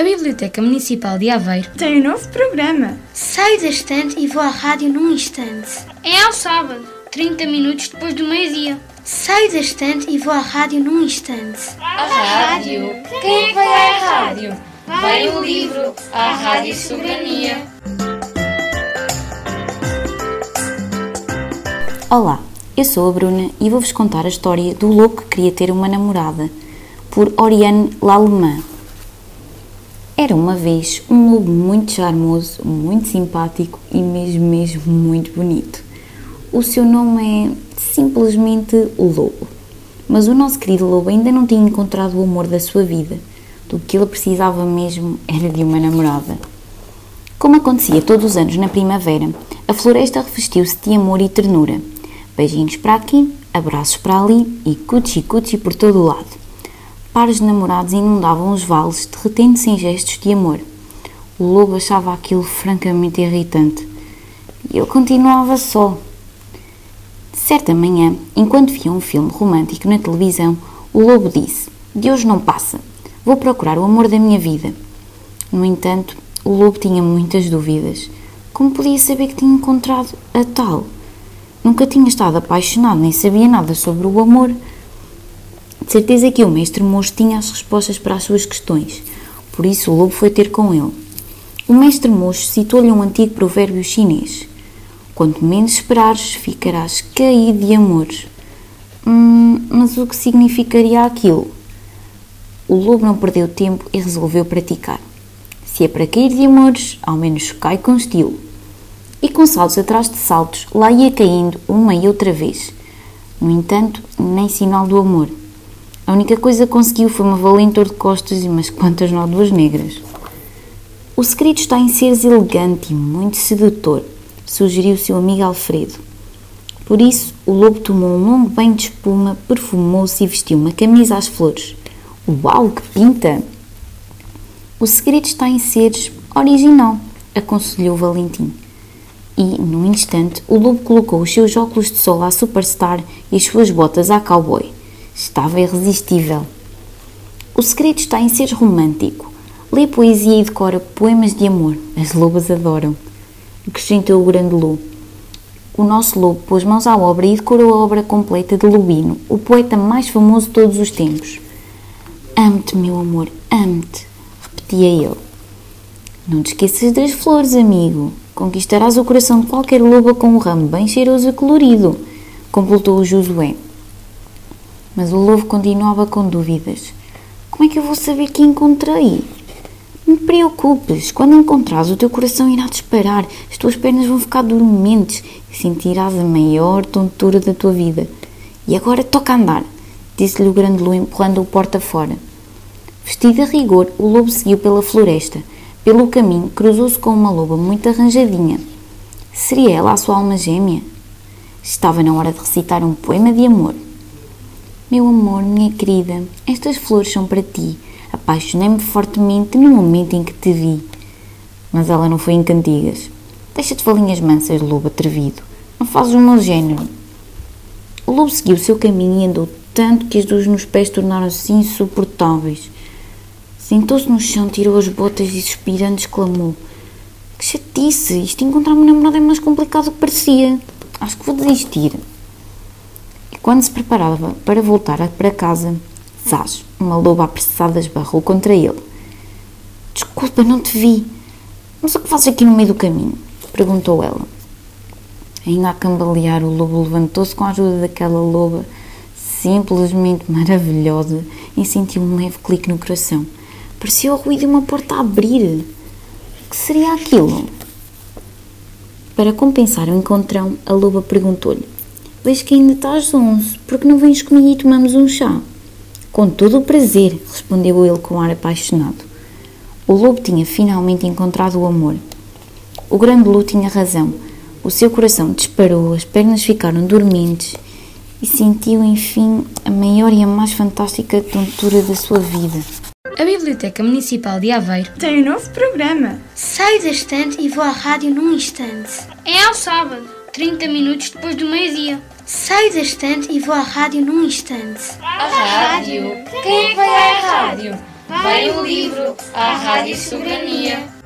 A Biblioteca Municipal de Aveiro tem um novo programa. Saio da estante e vou à rádio num instante. É ao sábado, 30 minutos depois do meio-dia. Saio da estante e vou à rádio num instante. A rádio? Quem é que vai à rádio? Vai o livro, a Rádio Soberania. Olá, eu sou a Bruna e vou-vos contar a história do lobo que queria ter uma namorada, por Oriane Lallemand. Era uma vez um lobo muito charmoso, muito simpático e mesmo, mesmo muito bonito. O seu nome é simplesmente Lobo. Mas o nosso querido Lobo ainda não tinha encontrado o amor da sua vida. Do que ele precisava mesmo era de uma namorada. Como acontecia todos os anos na primavera, a floresta revestiu-se de amor e ternura. Beijinhos para aqui, abraços para ali e cuchi-cuchi por todo o lado pares de namorados inundavam os vales, derretendo-se em gestos de amor. O lobo achava aquilo francamente irritante. E ele continuava só. Certa manhã, enquanto via um filme romântico na televisão, o lobo disse: De hoje não passa. Vou procurar o amor da minha vida. No entanto, o lobo tinha muitas dúvidas. Como podia saber que tinha encontrado a tal? Nunca tinha estado apaixonado, nem sabia nada sobre o amor. De certeza que o mestre moço tinha as respostas para as suas questões, por isso o lobo foi ter com ele. O mestre moço citou-lhe um antigo provérbio chinês: Quanto menos esperares, ficarás caído de amores. Hum, mas o que significaria aquilo? O lobo não perdeu tempo e resolveu praticar. Se é para cair de amores, ao menos cai com estilo. E com saltos atrás de saltos, lá ia caindo uma e outra vez. No entanto, nem sinal do amor. A única coisa que conseguiu foi uma valentor de costas e umas quantas nódoas negras. O segredo está em seres elegante e muito sedutor, sugeriu seu amigo Alfredo. Por isso, o lobo tomou um longo banho de espuma, perfumou-se e vestiu uma camisa às flores. Uau, que pinta! O segredo está em seres original, aconselhou Valentim. E, num instante, o lobo colocou os seus óculos de sol à superstar e as suas botas à cowboy. Estava irresistível. O segredo está em ser romântico. Lê poesia e decora poemas de amor. As lobas adoram. Acrescentou o grande lobo. O nosso lobo pôs mãos à obra e decorou a obra completa de Lubino, o poeta mais famoso de todos os tempos. Amo-te, meu amor, amo-te, repetia ele. Não te esqueças das flores, amigo. Conquistarás o coração de qualquer loba com um ramo bem cheiroso e colorido, completou o Josué. Mas o lobo continuava com dúvidas. Como é que eu vou saber que encontrei? Não te preocupes, quando encontrares o teu coração irá disparar, as tuas pernas vão ficar dormentes e sentirás a maior tontura da tua vida. E agora toca andar, disse-lhe o grande lobo empurrando-o porta fora. Vestido a rigor, o lobo seguiu pela floresta. Pelo caminho, cruzou-se com uma loba muito arranjadinha. Seria ela a sua alma gêmea? Estava na hora de recitar um poema de amor. Meu amor, minha querida, estas flores são para ti. Apaixonei-me fortemente no momento em que te vi. Mas ela não foi em cantigas. Deixa-te falinhas mansas, lobo atrevido. Não fazes o meu género. O lobo seguiu o seu caminho e andou tanto que as dores nos pés tornaram-se insuportáveis. Sentou-se no chão, tirou as botas e suspirando exclamou Que chatice! Isto encontrar uma namorada é mais complicado do que parecia. Acho que vou desistir. Quando se preparava para voltar para casa, Zaz, uma loba apressada, esbarrou contra ele. Desculpa, não te vi. Mas o que fazes aqui no meio do caminho? Perguntou ela. Ainda a cambalear, o lobo levantou-se com a ajuda daquela loba, simplesmente maravilhosa, e sentiu um leve clique no coração. Parecia o ruído de uma porta a abrir. O que seria aquilo? Para compensar o encontrão, a loba perguntou-lhe: Vejo que ainda estás onze, porque não vens comigo e tomamos um chá? Com todo o prazer, respondeu ele com ar apaixonado. O lobo tinha finalmente encontrado o amor. O grande lobo tinha razão. O seu coração disparou, as pernas ficaram dormentes e sentiu, enfim, a maior e a mais fantástica tontura da sua vida. A Biblioteca Municipal de Aveiro tem um novo programa. Saio da estante e vou à rádio num instante. É ao sábado, 30 minutos depois do meio-dia. Saio da estante e vou à rádio num instante. A rádio? Quem é vai à rádio? Vai o livro à Rádio Soberania.